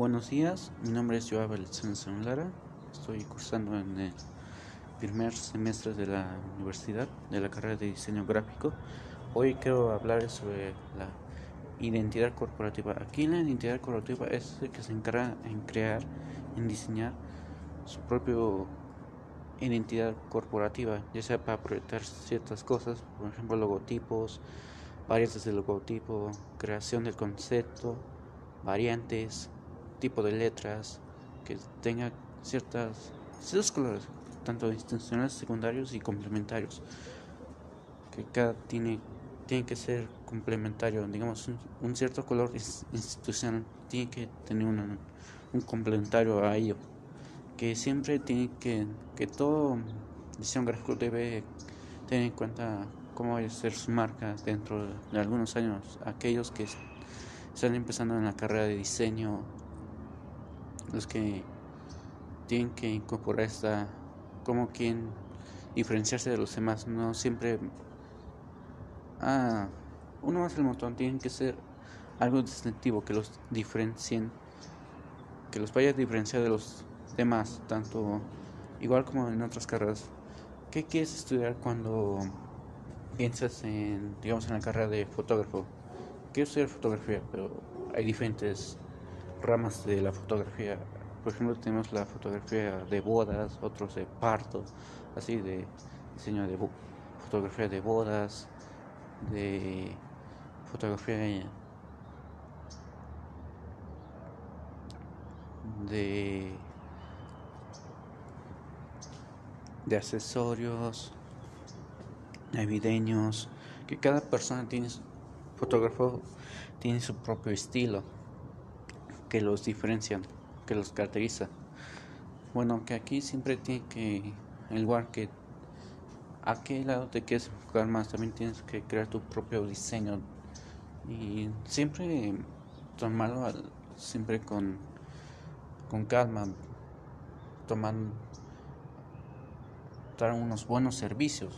Buenos días, mi nombre es Joab Alexander Lara, estoy cursando en el primer semestre de la universidad de la carrera de diseño gráfico. Hoy quiero hablar sobre la identidad corporativa. Aquí la identidad corporativa es el que se encarga en crear, en diseñar su propia identidad corporativa, ya sea para proyectar ciertas cosas, por ejemplo logotipos, variantes del logotipo, creación del concepto, variantes, tipo de letras, que tenga ciertas, ciertos colores, tanto institucionales, secundarios y complementarios, que cada tiene, tiene que ser complementario, digamos, un, cierto color institucional tiene que tener un complementario a ello, que siempre tiene que, que todo diseño gráfico debe tener en cuenta cómo va a ser su marca dentro de algunos años, aquellos que están empezando en la carrera de diseño los que tienen que incorporar esta, como quien diferenciarse de los demás, no siempre, ah, uno más el montón, tienen que ser algo distintivo que los diferencien, que los vaya a diferenciar de los demás, tanto igual como en otras carreras. ¿Qué quieres estudiar cuando piensas en, digamos, en la carrera de fotógrafo? Quiero estudiar fotografía, pero hay diferentes ramas de la fotografía. Por ejemplo, tenemos la fotografía de bodas, otros de parto, así de diseño de fotografía de bodas, de fotografía de de accesorios navideños que cada persona tiene fotógrafo tiene su propio estilo que los diferencian, que los caracteriza. Bueno, que aquí siempre tiene que, el lugar que a qué lado te quieres enfocar más, también tienes que crear tu propio diseño y siempre tomarlo siempre con, con calma, tomar, dar unos buenos servicios.